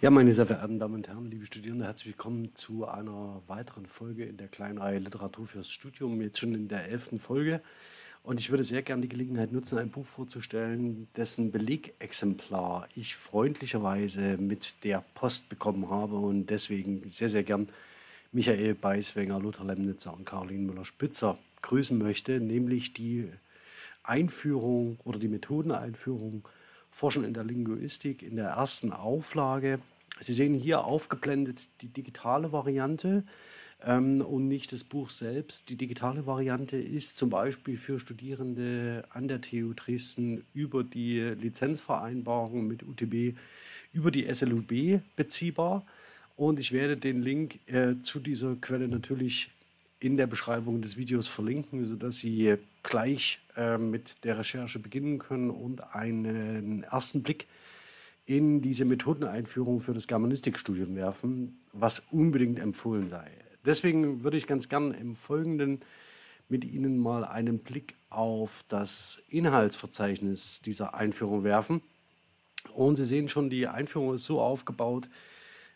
Ja, meine sehr verehrten Damen und Herren, liebe Studierende, herzlich willkommen zu einer weiteren Folge in der kleinen Reihe Literatur fürs Studium, jetzt schon in der elften Folge. Und ich würde sehr gerne die Gelegenheit nutzen, ein Buch vorzustellen, dessen Belegexemplar ich freundlicherweise mit der Post bekommen habe und deswegen sehr, sehr gern Michael Beiswenger, Lothar Lemnitzer und Caroline Müller-Spitzer grüßen möchte, nämlich die Einführung oder die Methodeneinführung Forschen in der Linguistik in der ersten Auflage Sie sehen hier aufgeblendet die digitale Variante ähm, und nicht das Buch selbst. Die digitale Variante ist zum Beispiel für Studierende an der TU Dresden über die Lizenzvereinbarung mit UTB über die SLUB beziehbar. Und ich werde den Link äh, zu dieser Quelle natürlich in der Beschreibung des Videos verlinken, sodass Sie gleich äh, mit der Recherche beginnen können und einen ersten Blick in diese Methodeneinführung für das Germanistikstudium werfen, was unbedingt empfohlen sei. Deswegen würde ich ganz gern im Folgenden mit Ihnen mal einen Blick auf das Inhaltsverzeichnis dieser Einführung werfen. Und Sie sehen schon, die Einführung ist so aufgebaut,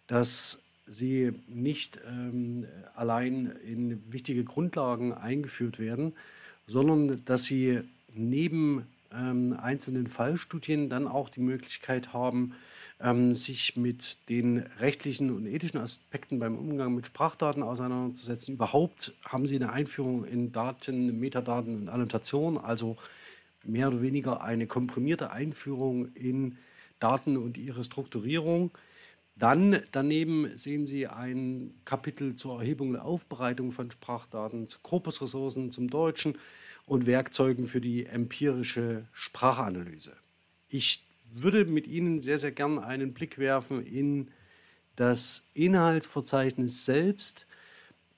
dass sie nicht ähm, allein in wichtige Grundlagen eingeführt werden, sondern dass sie neben ähm, einzelnen Fallstudien dann auch die Möglichkeit haben, ähm, sich mit den rechtlichen und ethischen Aspekten beim Umgang mit Sprachdaten auseinanderzusetzen. Überhaupt haben sie eine Einführung in Daten, Metadaten und Annotation, also mehr oder weniger eine komprimierte Einführung in Daten und ihre Strukturierung. Dann daneben sehen Sie ein Kapitel zur Erhebung und Aufbereitung von Sprachdaten, zu Corpusressourcen zum Deutschen, und Werkzeugen für die empirische Sprachanalyse. Ich würde mit Ihnen sehr, sehr gern einen Blick werfen in das Inhaltsverzeichnis selbst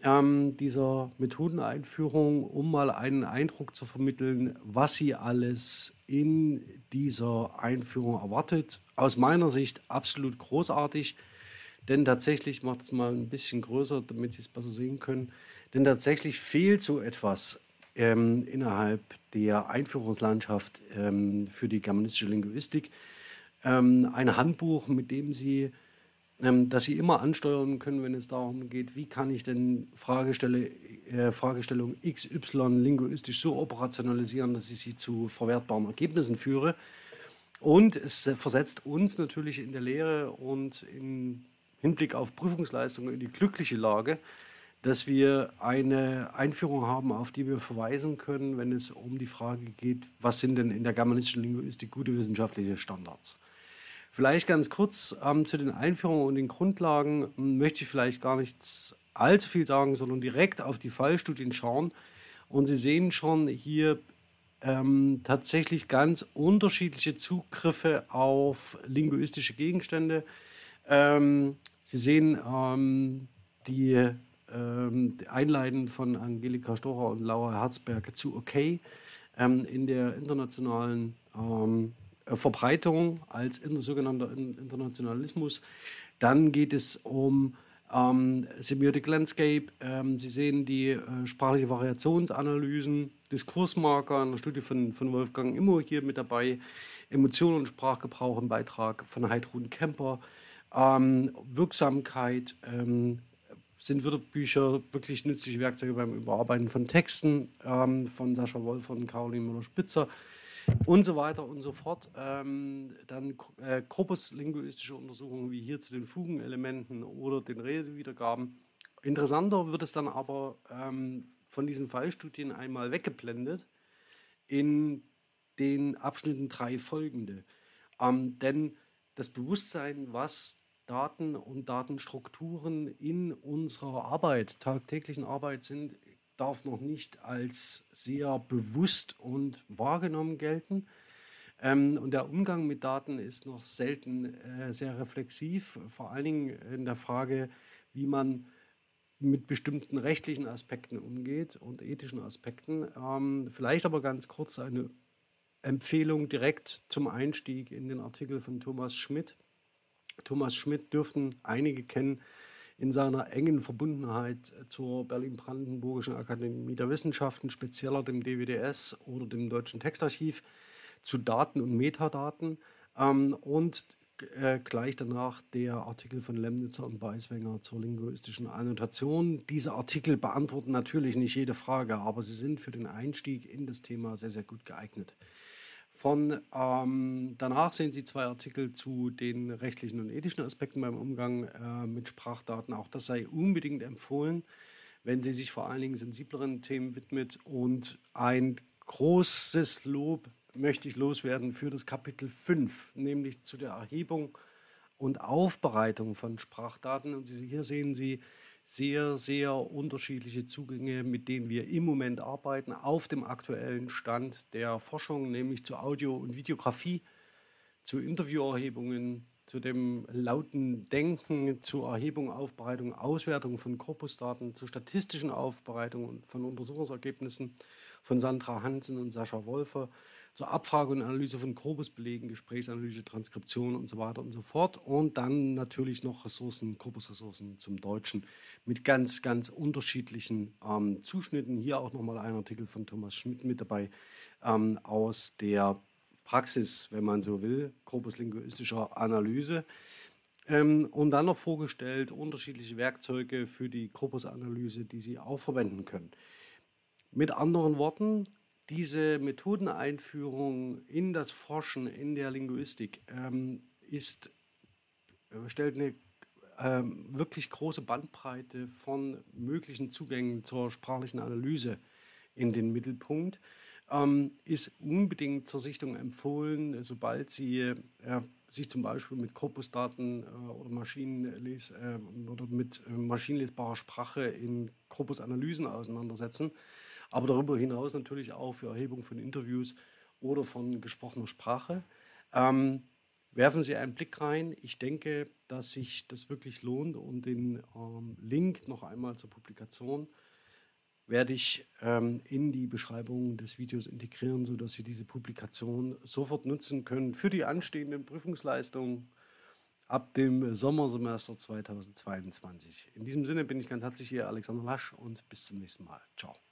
ähm, dieser Methodeneinführung, um mal einen Eindruck zu vermitteln, was Sie alles in dieser Einführung erwartet. Aus meiner Sicht absolut großartig, denn tatsächlich macht es mal ein bisschen größer, damit Sie es besser sehen können. Denn tatsächlich fehlt so etwas ähm, innerhalb der Einführungslandschaft ähm, für die germanistische Linguistik ähm, ein Handbuch, mit dem Sie, ähm, das Sie immer ansteuern können, wenn es darum geht, wie kann ich denn Fragestelle, äh, Fragestellung XY linguistisch so operationalisieren, dass ich sie zu verwertbaren Ergebnissen führe. Und es versetzt uns natürlich in der Lehre und im Hinblick auf Prüfungsleistungen in die glückliche Lage, dass wir eine Einführung haben, auf die wir verweisen können, wenn es um die Frage geht, was sind denn in der germanistischen Linguistik gute wissenschaftliche Standards. Vielleicht ganz kurz ähm, zu den Einführungen und den Grundlagen hm, möchte ich vielleicht gar nichts allzu viel sagen, sondern direkt auf die Fallstudien schauen. Und Sie sehen schon hier ähm, tatsächlich ganz unterschiedliche Zugriffe auf linguistische Gegenstände. Ähm, Sie sehen ähm, die ähm, Einleiten von Angelika Stocher und Laura Herzberg zu OK ähm, in der internationalen ähm, Verbreitung als sogenannter Internationalismus. Dann geht es um ähm, Semiotic Landscape. Ähm, Sie sehen die äh, sprachliche Variationsanalysen, Diskursmarker, eine Studie von, von Wolfgang Immo hier mit dabei, Emotionen und Sprachgebrauch im Beitrag von Heidrun Kemper, ähm, Wirksamkeit, ähm, sind Wörterbücher wirklich nützliche Werkzeuge beim Überarbeiten von Texten? Ähm, von Sascha Wolf und Caroline Müller-Spitzer und so weiter und so fort. Ähm, dann äh, korpuslinguistische Untersuchungen wie hier zu den Fugenelementen oder den Redewiedergaben. Interessanter wird es dann aber ähm, von diesen Fallstudien einmal weggeblendet in den Abschnitten drei folgende. Ähm, denn das Bewusstsein, was Daten und Datenstrukturen in unserer Arbeit, tagtäglichen Arbeit sind, darf noch nicht als sehr bewusst und wahrgenommen gelten. Ähm, und der Umgang mit Daten ist noch selten äh, sehr reflexiv, vor allen Dingen in der Frage, wie man mit bestimmten rechtlichen Aspekten umgeht und ethischen Aspekten. Ähm, vielleicht aber ganz kurz eine Empfehlung direkt zum Einstieg in den Artikel von Thomas Schmidt Thomas Schmidt dürften einige kennen in seiner engen Verbundenheit zur Berlin-Brandenburgischen Akademie der Wissenschaften, spezieller dem DWDS oder dem Deutschen Textarchiv, zu Daten und Metadaten. Ähm, und äh, gleich danach der Artikel von Lemnitzer und Beiswenger zur linguistischen Annotation. Diese Artikel beantworten natürlich nicht jede Frage, aber sie sind für den Einstieg in das Thema sehr, sehr gut geeignet. Von ähm, danach sehen Sie zwei Artikel zu den rechtlichen und ethischen Aspekten beim Umgang äh, mit Sprachdaten. Auch das sei unbedingt empfohlen, wenn Sie sich vor allen Dingen sensibleren Themen widmet. Und ein großes Lob möchte ich loswerden für das Kapitel 5, nämlich zu der Erhebung und Aufbereitung von Sprachdaten. Und hier sehen Sie sehr, sehr unterschiedliche Zugänge, mit denen wir im Moment arbeiten, auf dem aktuellen Stand der Forschung, nämlich zu Audio- und Videografie, zu Interviewerhebungen, zu dem lauten Denken, zur Erhebung, Aufbereitung, Auswertung von Korpusdaten, zur statistischen Aufbereitung von Untersuchungsergebnissen von Sandra Hansen und Sascha Wolfer, zur Abfrage und Analyse von Korpusbelegen, Gesprächsanalyse, Transkription und so weiter und so fort. Und dann natürlich noch Ressourcen, Korpusressourcen zum Deutschen mit ganz, ganz unterschiedlichen ähm, Zuschnitten. Hier auch nochmal ein Artikel von Thomas Schmidt mit dabei ähm, aus der Praxis, wenn man so will, korpuslinguistischer Analyse. Ähm, und dann noch vorgestellt unterschiedliche Werkzeuge für die Korpusanalyse, die Sie auch verwenden können. Mit anderen Worten, diese Methodeneinführung in das Forschen in der Linguistik ähm, ist, äh, stellt eine ähm, wirklich große Bandbreite von möglichen Zugängen zur sprachlichen Analyse in den Mittelpunkt. Ähm, ist unbedingt zur Sichtung empfohlen, sobald Sie äh, sich zum Beispiel mit Korpusdaten äh, oder, äh, oder mit äh, maschinenlesbarer Sprache in Korpusanalysen auseinandersetzen aber darüber hinaus natürlich auch für Erhebung von Interviews oder von gesprochener Sprache. Ähm, werfen Sie einen Blick rein. Ich denke, dass sich das wirklich lohnt und den ähm, Link noch einmal zur Publikation werde ich ähm, in die Beschreibung des Videos integrieren, sodass Sie diese Publikation sofort nutzen können für die anstehenden Prüfungsleistungen ab dem Sommersemester 2022. In diesem Sinne bin ich ganz herzlich hier, Alexander Lasch, und bis zum nächsten Mal. Ciao.